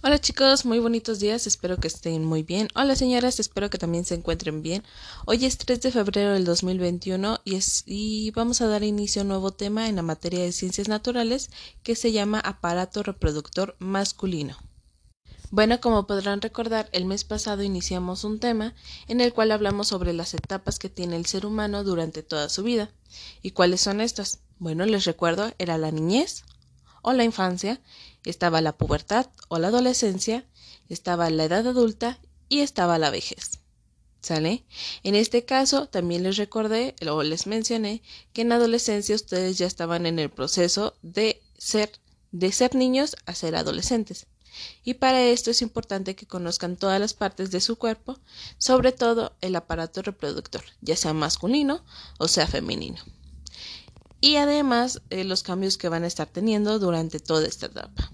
Hola chicos, muy bonitos días, espero que estén muy bien. Hola señoras, espero que también se encuentren bien. Hoy es 3 de febrero del 2021 y, es, y vamos a dar inicio a un nuevo tema en la materia de ciencias naturales que se llama aparato reproductor masculino. Bueno, como podrán recordar, el mes pasado iniciamos un tema en el cual hablamos sobre las etapas que tiene el ser humano durante toda su vida. ¿Y cuáles son estas? Bueno, les recuerdo, era la niñez o la infancia, estaba la pubertad o la adolescencia, estaba la edad adulta y estaba la vejez. ¿Sale? En este caso también les recordé o les mencioné que en adolescencia ustedes ya estaban en el proceso de ser de ser niños a ser adolescentes. Y para esto es importante que conozcan todas las partes de su cuerpo, sobre todo el aparato reproductor, ya sea masculino o sea femenino y además eh, los cambios que van a estar teniendo durante toda esta etapa.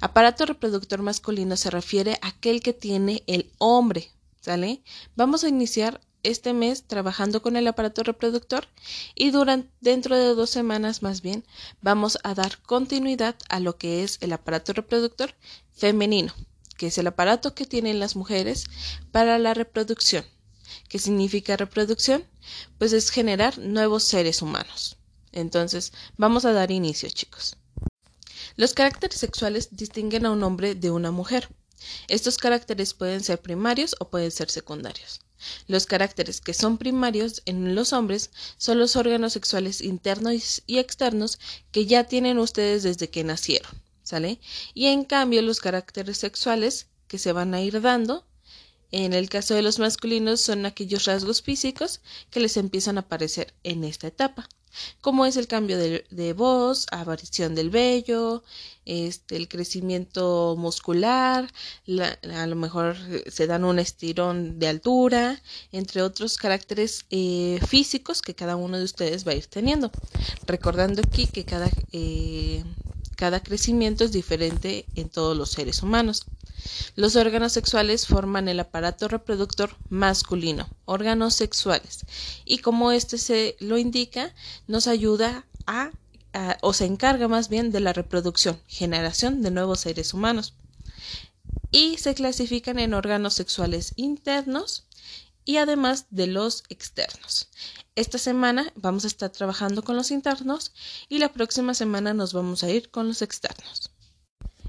Aparato reproductor masculino se refiere a aquel que tiene el hombre, ¿sale? Vamos a iniciar este mes trabajando con el aparato reproductor y durante dentro de dos semanas más bien vamos a dar continuidad a lo que es el aparato reproductor femenino, que es el aparato que tienen las mujeres para la reproducción. ¿Qué significa reproducción? Pues es generar nuevos seres humanos. Entonces, vamos a dar inicio, chicos. Los caracteres sexuales distinguen a un hombre de una mujer. Estos caracteres pueden ser primarios o pueden ser secundarios. Los caracteres que son primarios en los hombres son los órganos sexuales internos y externos que ya tienen ustedes desde que nacieron, ¿sale? Y en cambio los caracteres sexuales que se van a ir dando en el caso de los masculinos son aquellos rasgos físicos que les empiezan a aparecer en esta etapa como es el cambio de, voz, aparición del vello, este, el crecimiento muscular, a lo mejor se dan un estirón de altura, entre otros caracteres eh, físicos que cada uno de ustedes va a ir teniendo. Recordando aquí que cada, eh, cada crecimiento es diferente en todos los seres humanos. Los órganos sexuales forman el aparato reproductor masculino, órganos sexuales, y como este se lo indica, nos ayuda a, o se encarga más bien de la reproducción, generación de nuevos seres humanos. Y se clasifican en órganos sexuales internos y además de los externos. Esta semana vamos a estar trabajando con los internos y la próxima semana nos vamos a ir con los externos.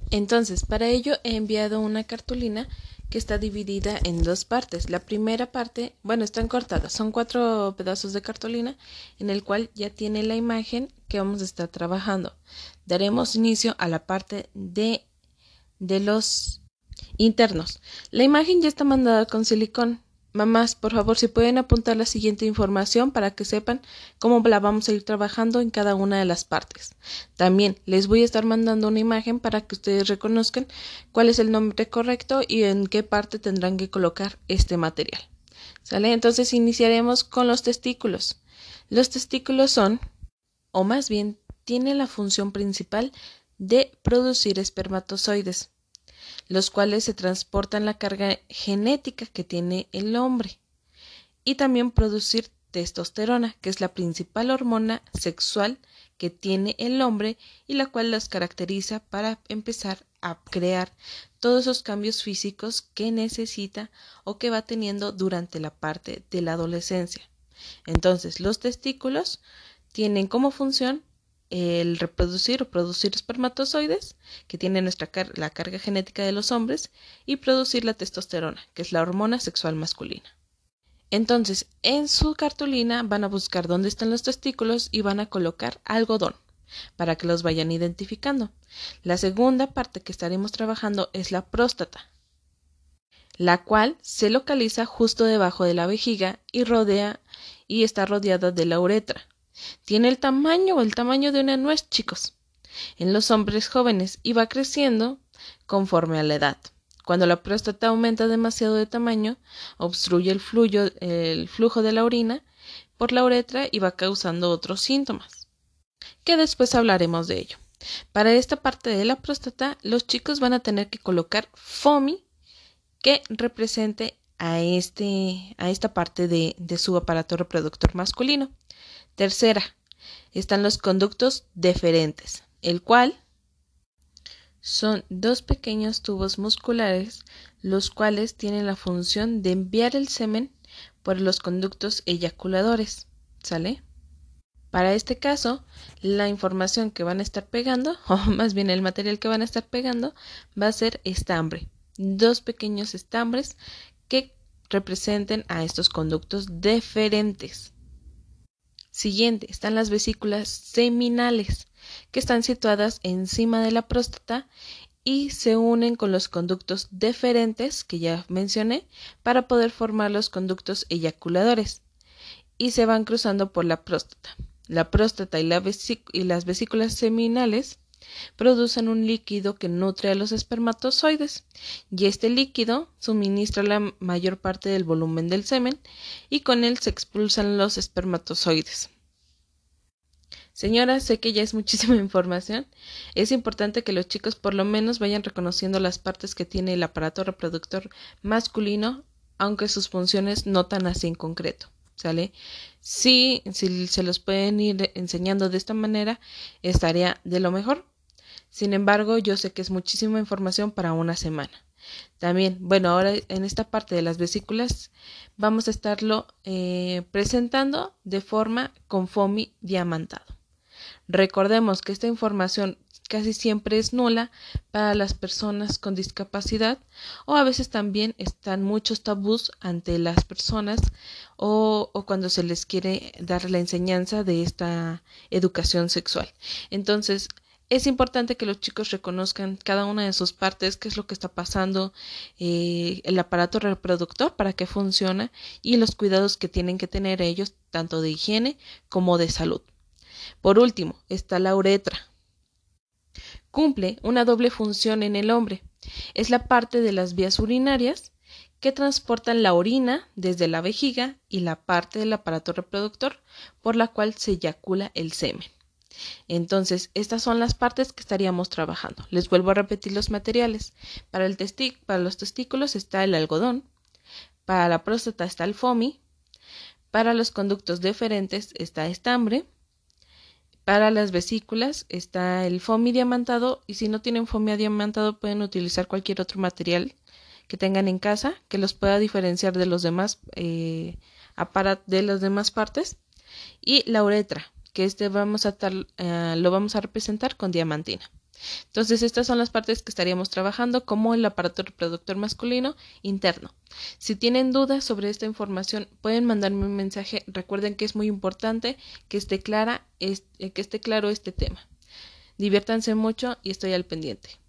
Entonces, para ello he enviado una cartulina que está dividida en dos partes. La primera parte, bueno, están cortadas, son cuatro pedazos de cartulina en el cual ya tiene la imagen que vamos a estar trabajando. Daremos inicio a la parte de, de los internos. La imagen ya está mandada con silicón. Mamás, por favor, si pueden apuntar la siguiente información para que sepan cómo la vamos a ir trabajando en cada una de las partes. También les voy a estar mandando una imagen para que ustedes reconozcan cuál es el nombre correcto y en qué parte tendrán que colocar este material. ¿Sale? Entonces iniciaremos con los testículos. Los testículos son, o más bien, tienen la función principal de producir espermatozoides los cuales se transportan la carga genética que tiene el hombre y también producir testosterona, que es la principal hormona sexual que tiene el hombre y la cual las caracteriza para empezar a crear todos esos cambios físicos que necesita o que va teniendo durante la parte de la adolescencia. Entonces, los testículos tienen como función el reproducir o producir espermatozoides, que tiene nuestra la carga genética de los hombres, y producir la testosterona, que es la hormona sexual masculina. Entonces, en su cartulina van a buscar dónde están los testículos y van a colocar algodón para que los vayan identificando. La segunda parte que estaremos trabajando es la próstata, la cual se localiza justo debajo de la vejiga y rodea y está rodeada de la uretra. Tiene el tamaño o el tamaño de una nuez, chicos. En los hombres jóvenes y va creciendo conforme a la edad. Cuando la próstata aumenta demasiado de tamaño, obstruye el, el flujo de la orina por la uretra y va causando otros síntomas, que después hablaremos de ello. Para esta parte de la próstata, los chicos van a tener que colocar FOMI que represente a, este, a esta parte de, de su aparato reproductor masculino. Tercera, están los conductos deferentes, el cual son dos pequeños tubos musculares los cuales tienen la función de enviar el semen por los conductos eyaculadores. ¿Sale? Para este caso, la información que van a estar pegando, o más bien el material que van a estar pegando, va a ser estambre. Dos pequeños estambres que representen a estos conductos deferentes. Siguiente, están las vesículas seminales, que están situadas encima de la próstata y se unen con los conductos deferentes que ya mencioné para poder formar los conductos eyaculadores y se van cruzando por la próstata. La próstata y, las vesículas seminales producen un líquido que nutre a los espermatozoides y este líquido suministra la mayor parte del volumen del semen y con él se expulsan los espermatozoides. Señora, sé que ya es muchísima información. Es importante que los chicos por lo menos vayan reconociendo las partes que tiene el aparato reproductor masculino, aunque sus funciones no tan así en concreto. ¿Sale? Sí, si se los pueden ir enseñando de esta manera, estaría de lo mejor. Sin embargo, yo sé que es muchísima información para una semana. También, bueno, ahora en esta parte de las vesículas vamos a estarlo eh, presentando de forma con FOMI diamantado. Recordemos que esta información casi siempre es nula para las personas con discapacidad o a veces también están muchos tabús ante las personas o, o, cuando se les quiere dar la enseñanza de esta educación sexual. Entonces, es importante que los chicos reconozcan cada una de sus partes, qué es lo que está pasando, eh, el aparato reproductor, para qué funciona y los cuidados que tienen que tener ellos, tanto de higiene como de salud. Por último, está la uretra, Cumple una doble función en el hombre. Es la parte de las vías urinarias que transportan la orina desde la vejiga y la parte del aparato reproductor por la cual se eyacula el semen. Entonces, estas son las partes que estaríamos trabajando. Les vuelvo a repetir los materiales. Para, el para los testículos está el algodón, para la próstata está el fomi, para los conductos deferentes está estambre, para las vesículas está el foamy diamantado y si no tienen foamy diamantado pueden utilizar cualquier otro material que tengan en casa que los pueda diferenciar de los demás eh, de las demás partes y la uretra que este vamos a eh, lo vamos a representar con diamantina. Entonces, estas son las partes que estaríamos trabajando como el aparato reproductor masculino interno. Si tienen dudas sobre esta información, pueden mandarme un mensaje. Recuerden que es muy importante que esté clara, eh, que esté claro este tema. Diviértanse mucho y estoy al pendiente.